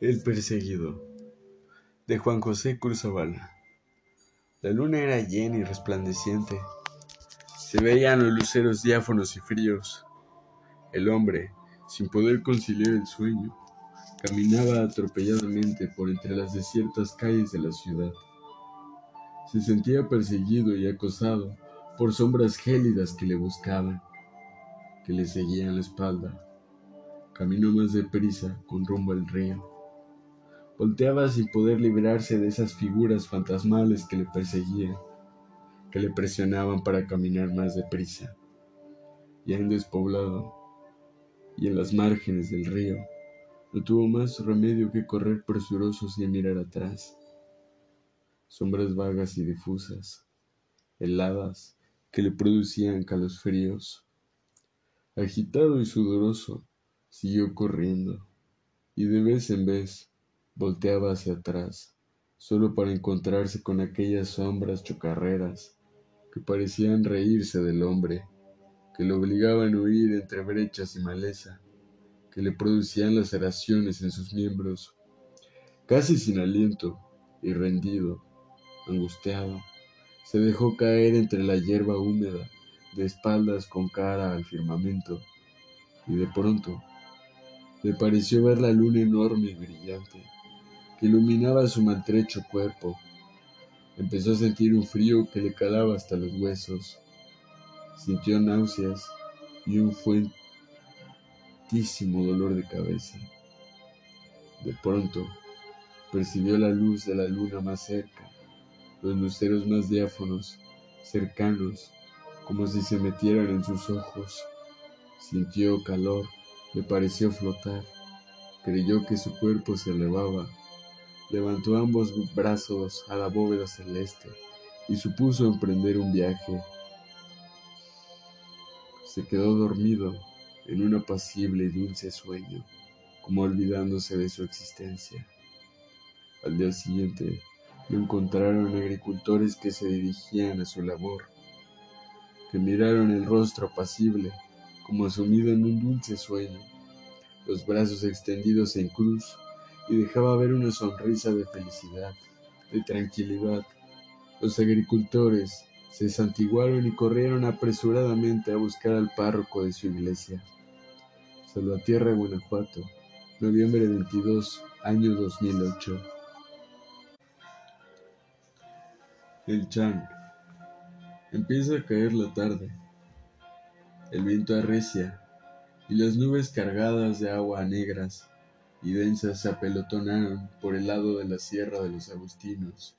El perseguido de Juan José Cruzabal. La luna era llena y resplandeciente. Se veían los luceros diáfonos y fríos. El hombre, sin poder conciliar el sueño, caminaba atropelladamente por entre las desiertas calles de la ciudad. Se sentía perseguido y acosado por sombras gélidas que le buscaban, que le seguían la espalda. Caminó más deprisa con rumbo al río. Volteaba sin poder librarse de esas figuras fantasmales que le perseguían, que le presionaban para caminar más deprisa. Ya en despoblado y en las márgenes del río, no tuvo más remedio que correr presuroso sin mirar atrás. Sombras vagas y difusas, heladas, que le producían calosfríos. Agitado y sudoroso, siguió corriendo, y de vez en vez volteaba hacia atrás, solo para encontrarse con aquellas sombras chocarreras que parecían reírse del hombre, que le obligaban a huir entre brechas y maleza, que le producían laceraciones en sus miembros. Casi sin aliento y rendido, angustiado, se dejó caer entre la hierba húmeda, de espaldas con cara al firmamento, y de pronto le pareció ver la luna enorme y brillante iluminaba su maltrecho cuerpo. Empezó a sentir un frío que le calaba hasta los huesos. Sintió náuseas y un fuertísimo dolor de cabeza. De pronto, percibió la luz de la luna más cerca, los luceros más diáfonos, cercanos, como si se metieran en sus ojos. Sintió calor, le pareció flotar, creyó que su cuerpo se elevaba levantó ambos brazos a la bóveda celeste y supuso emprender un viaje. Se quedó dormido en un apacible y dulce sueño, como olvidándose de su existencia. Al día siguiente lo encontraron agricultores que se dirigían a su labor, que miraron el rostro apacible, como sumido en un dulce sueño, los brazos extendidos en cruz y dejaba ver una sonrisa de felicidad, de tranquilidad. Los agricultores se santiguaron y corrieron apresuradamente a buscar al párroco de su iglesia. Salvatierra, Guanajuato, noviembre 22, año 2008. El Chan. Empieza a caer la tarde. El viento arrecia y las nubes cargadas de agua negras y densas se apelotonaron por el lado de la sierra de los Agustinos.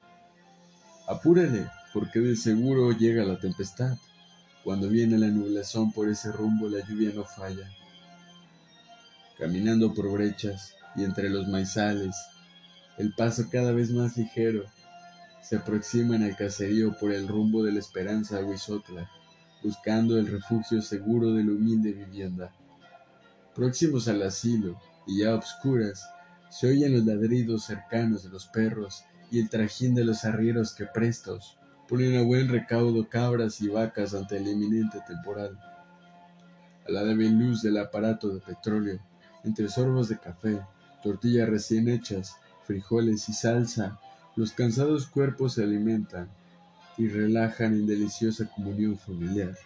Apúrele, porque de seguro llega la tempestad. Cuando viene la nublazón por ese rumbo la lluvia no falla. Caminando por brechas y entre los maizales, el paso cada vez más ligero, se aproximan al caserío por el rumbo de la esperanza a Huizotla, buscando el refugio seguro de la humilde vivienda. Próximos al asilo, y ya obscuras, se oyen los ladridos cercanos de los perros y el trajín de los arrieros que prestos ponen a buen recaudo cabras y vacas ante el inminente temporal. A la débil luz del aparato de petróleo, entre sorbos de café, tortillas recién hechas, frijoles y salsa, los cansados cuerpos se alimentan y relajan en deliciosa comunión familiar,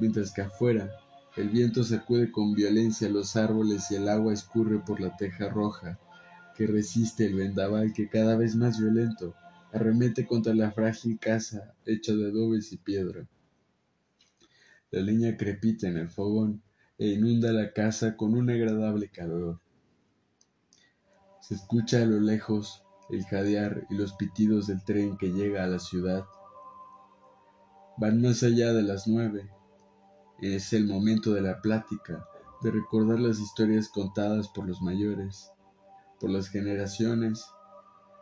mientras que afuera el viento sacude con violencia los árboles y el agua escurre por la teja roja, que resiste el vendaval que cada vez más violento arremete contra la frágil casa hecha de adobes y piedra. La leña crepita en el fogón e inunda la casa con un agradable calor. Se escucha a lo lejos el jadear y los pitidos del tren que llega a la ciudad. Van más allá de las nueve es el momento de la plática, de recordar las historias contadas por los mayores, por las generaciones.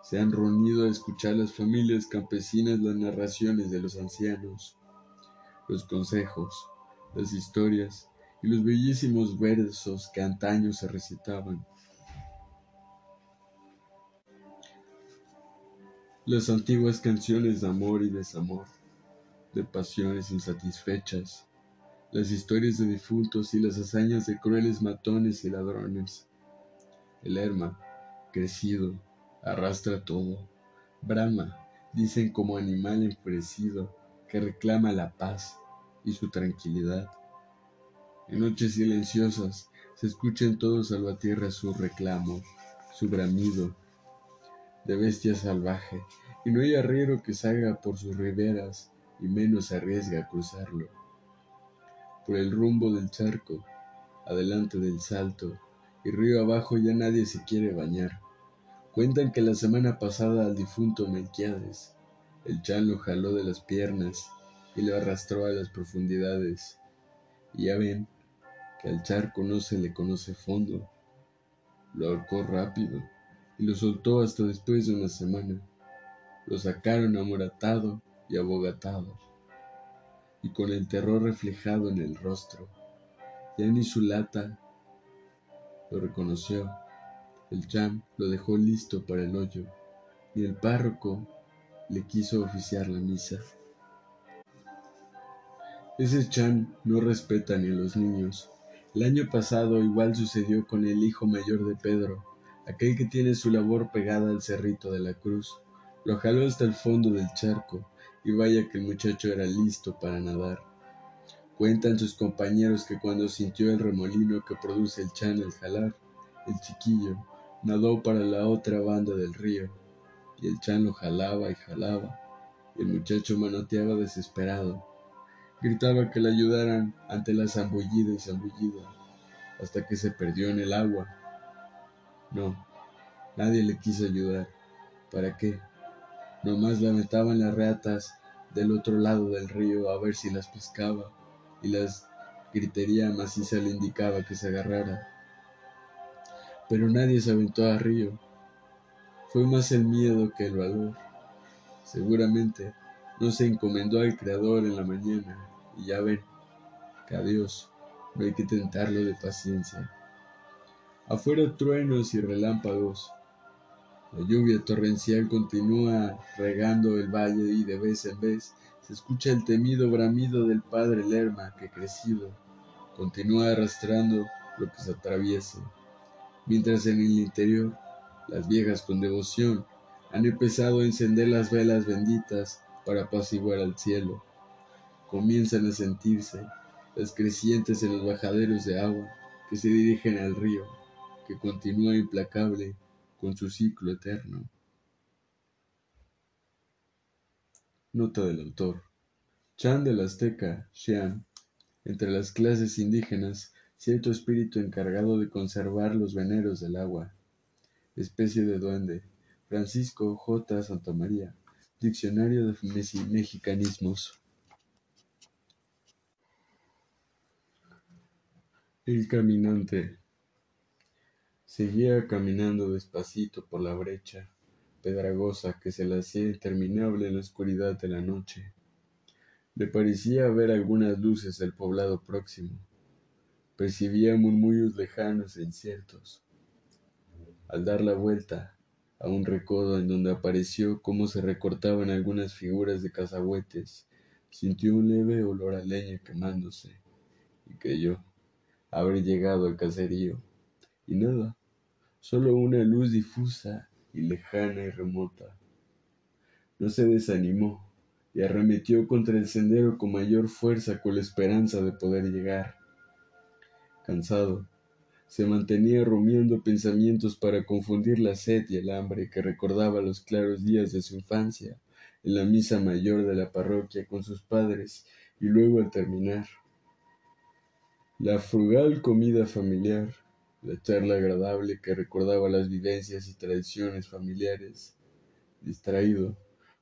Se han reunido a escuchar las familias campesinas las narraciones de los ancianos, los consejos, las historias y los bellísimos versos que antaño se recitaban. Las antiguas canciones de amor y desamor, de pasiones insatisfechas, las historias de difuntos y las hazañas de crueles matones y ladrones. El Herma, crecido, arrastra todo, brama, dicen como animal enfurecido que reclama la paz y su tranquilidad. En noches silenciosas se escucha en todo Salvatierra su reclamo, su bramido de bestia salvaje, y no hay arriero que salga por sus riberas y menos arriesga a cruzarlo. Por el rumbo del charco, adelante del salto, y río abajo ya nadie se quiere bañar. Cuentan que la semana pasada al difunto Melquiades, el chan lo jaló de las piernas y lo arrastró a las profundidades. Y ya ven que al charco no se le conoce fondo. Lo ahorcó rápido y lo soltó hasta después de una semana. Lo sacaron amoratado y abogatado, y con el terror reflejado en el rostro. Ya ni su lata lo reconoció. El cham lo dejó listo para el hoyo, y el párroco le quiso oficiar la misa. Ese chan no respeta ni a los niños. El año pasado igual sucedió con el hijo mayor de Pedro, aquel que tiene su labor pegada al cerrito de la cruz. Lo jaló hasta el fondo del charco, y vaya que el muchacho era listo para nadar. Cuentan sus compañeros que cuando sintió el remolino que produce el chan al jalar, el chiquillo nadó para la otra banda del río, y el chan lo jalaba y jalaba, y el muchacho manoteaba desesperado. Gritaba que le ayudaran ante la zambullida y zambullida, hasta que se perdió en el agua. No, nadie le quiso ayudar. ¿Para qué? Nomás lamentaban las ratas del otro lado del río a ver si las pescaba, y las gritería maciza le indicaba que se agarrara. Pero nadie se aventó al río. Fue más el miedo que el valor. Seguramente no se encomendó al Creador en la mañana, y ya ven que a Dios no hay que tentarlo de paciencia. Afuera truenos y relámpagos, la lluvia torrencial continúa regando el valle y de vez en vez se escucha el temido bramido del padre Lerma que crecido continúa arrastrando lo que se atraviese, mientras en el interior las viejas con devoción han empezado a encender las velas benditas para apaciguar al cielo. Comienzan a sentirse las crecientes en los bajaderos de agua que se dirigen al río, que continúa implacable con su ciclo eterno. Nota del autor. Chan del Azteca, Xian, entre las clases indígenas, cierto espíritu encargado de conservar los veneros del agua. Especie de duende. Francisco J. Santamaría. Diccionario de Mexicanismos. El caminante. Seguía caminando despacito por la brecha pedragosa que se le hacía interminable en la oscuridad de la noche. Le parecía ver algunas luces del poblado próximo. Percibía murmullos lejanos e inciertos. Al dar la vuelta a un recodo en donde apareció cómo se recortaban algunas figuras de cazahuetes, sintió un leve olor a leña quemándose y creyó haber llegado al caserío. Y nada, solo una luz difusa y lejana y remota. No se desanimó y arremetió contra el sendero con mayor fuerza con la esperanza de poder llegar. Cansado, se mantenía rumiando pensamientos para confundir la sed y el hambre que recordaba los claros días de su infancia en la misa mayor de la parroquia con sus padres y luego al terminar. La frugal comida familiar, la charla agradable que recordaba las vivencias y tradiciones familiares. Distraído,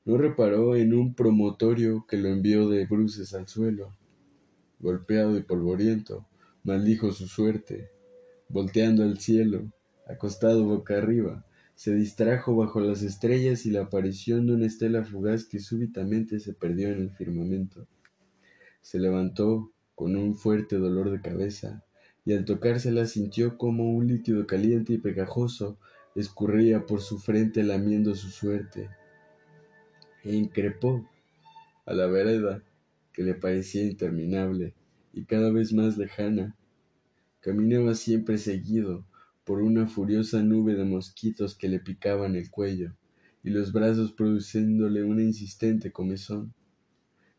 no reparó en un promotorio que lo envió de bruces al suelo. Golpeado y polvoriento, maldijo su suerte. Volteando al cielo, acostado boca arriba, se distrajo bajo las estrellas y la aparición de una estela fugaz que súbitamente se perdió en el firmamento. Se levantó con un fuerte dolor de cabeza, y al tocársela sintió como un líquido caliente y pegajoso escurría por su frente lamiendo su suerte, e increpó a la vereda que le parecía interminable y cada vez más lejana. Caminaba siempre seguido por una furiosa nube de mosquitos que le picaban el cuello y los brazos produciéndole una insistente comezón.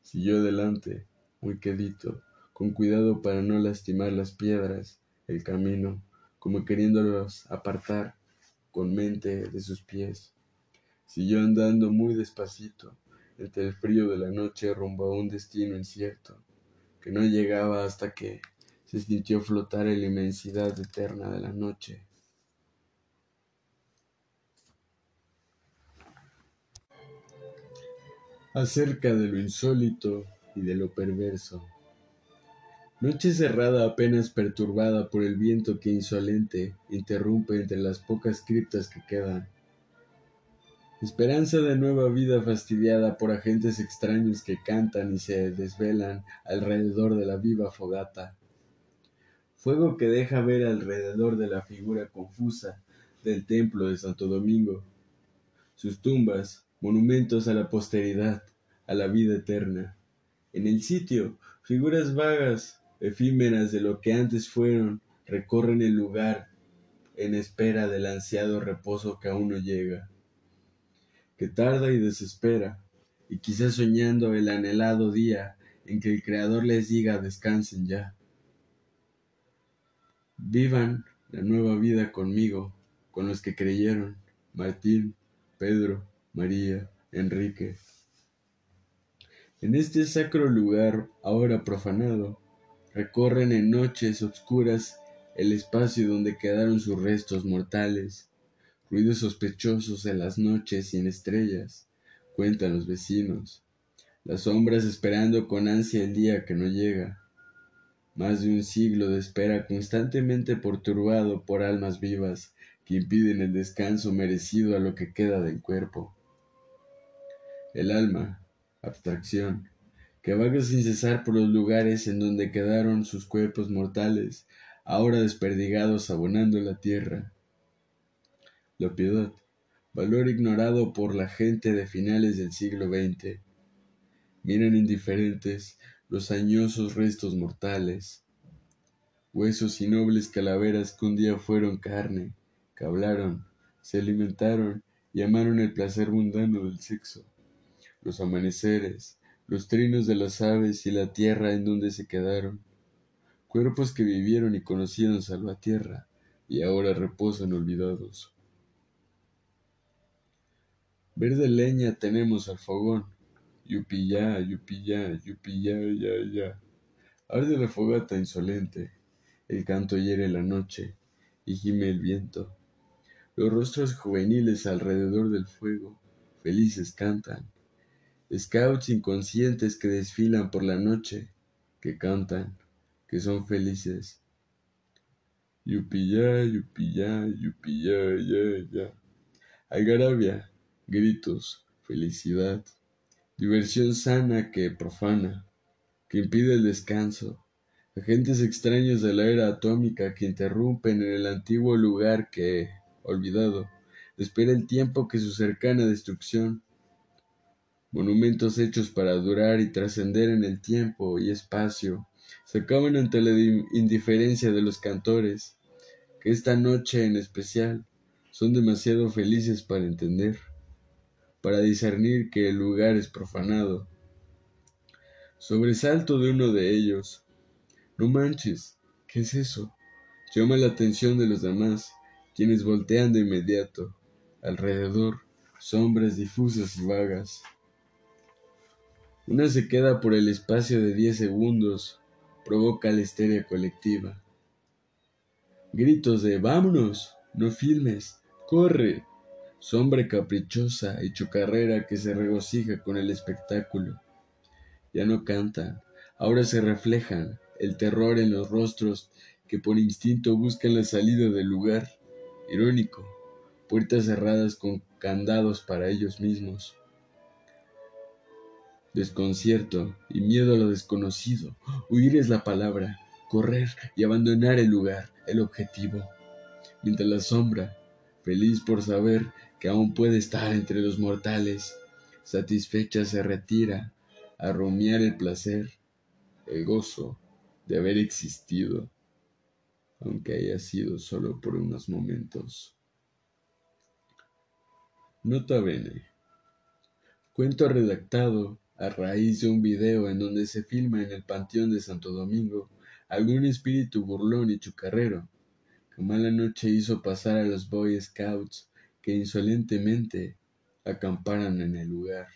Siguió adelante, muy quedito, con cuidado para no lastimar las piedras, el camino, como queriéndolos apartar con mente de sus pies. Siguió andando muy despacito, entre el frío de la noche rumbo a un destino incierto, que no llegaba hasta que se sintió flotar en la inmensidad eterna de la noche. Acerca de lo insólito y de lo perverso. Noche cerrada apenas perturbada por el viento que insolente interrumpe entre las pocas criptas que quedan. Esperanza de nueva vida fastidiada por agentes extraños que cantan y se desvelan alrededor de la viva fogata. Fuego que deja ver alrededor de la figura confusa del templo de Santo Domingo. Sus tumbas, monumentos a la posteridad, a la vida eterna. En el sitio, figuras vagas, efímeras de lo que antes fueron, recorren el lugar en espera del ansiado reposo que aún no llega, que tarda y desespera, y quizás soñando el anhelado día en que el Creador les diga descansen ya. Vivan la nueva vida conmigo, con los que creyeron, Martín, Pedro, María, Enrique. En este sacro lugar, ahora profanado, recorren en noches obscuras el espacio donde quedaron sus restos mortales. Ruidos sospechosos en las noches sin estrellas, cuentan los vecinos. Las sombras esperando con ansia el día que no llega. Más de un siglo de espera constantemente perturbado por almas vivas que impiden el descanso merecido a lo que queda del cuerpo. El alma, abstracción, vaga sin cesar por los lugares en donde quedaron sus cuerpos mortales, ahora desperdigados abonando la tierra. La piedad, valor ignorado por la gente de finales del siglo XX. Miran indiferentes los añosos restos mortales, huesos y nobles calaveras que un día fueron carne, que hablaron, se alimentaron y amaron el placer mundano del sexo, los amaneceres, los trinos de las aves y la tierra en donde se quedaron, cuerpos que vivieron y conocieron Salvatierra y ahora reposan olvidados. Verde leña tenemos al fogón, yupi ya, yupi ya, yupi ya, ya, ya. Arde la fogata insolente, el canto hiere la noche y gime el viento. Los rostros juveniles alrededor del fuego, felices cantan, Scouts inconscientes que desfilan por la noche, que cantan, que son felices. Yupi ya, yupi ya, yupi ya, ya, ya. Algarabia, gritos, felicidad, diversión sana que profana, que impide el descanso, agentes extraños de la era atómica que interrumpen en el antiguo lugar que, olvidado, espera el tiempo que su cercana destrucción monumentos hechos para durar y trascender en el tiempo y espacio, se acaban ante la indiferencia de los cantores, que esta noche en especial son demasiado felices para entender, para discernir que el lugar es profanado. Sobresalto de uno de ellos. No manches, ¿qué es eso? Llama la atención de los demás, quienes voltean de inmediato. Alrededor, sombras difusas y vagas. Una se queda por el espacio de diez segundos, provoca la histeria colectiva. Gritos de vámonos, no filmes, corre, sombra caprichosa y chocarrera que se regocija con el espectáculo. Ya no cantan, ahora se reflejan el terror en los rostros que por instinto buscan la salida del lugar. Irónico, puertas cerradas con candados para ellos mismos desconcierto y miedo a lo desconocido. Huir es la palabra, correr y abandonar el lugar, el objetivo. Mientras la sombra, feliz por saber que aún puede estar entre los mortales, satisfecha se retira a rumiar el placer, el gozo de haber existido. aunque haya sido solo por unos momentos. Nota bene. Cuento redactado a raíz de un video en donde se filma en el Panteón de Santo Domingo algún espíritu burlón y chucarrero que mala noche hizo pasar a los Boy Scouts que insolentemente acamparan en el lugar.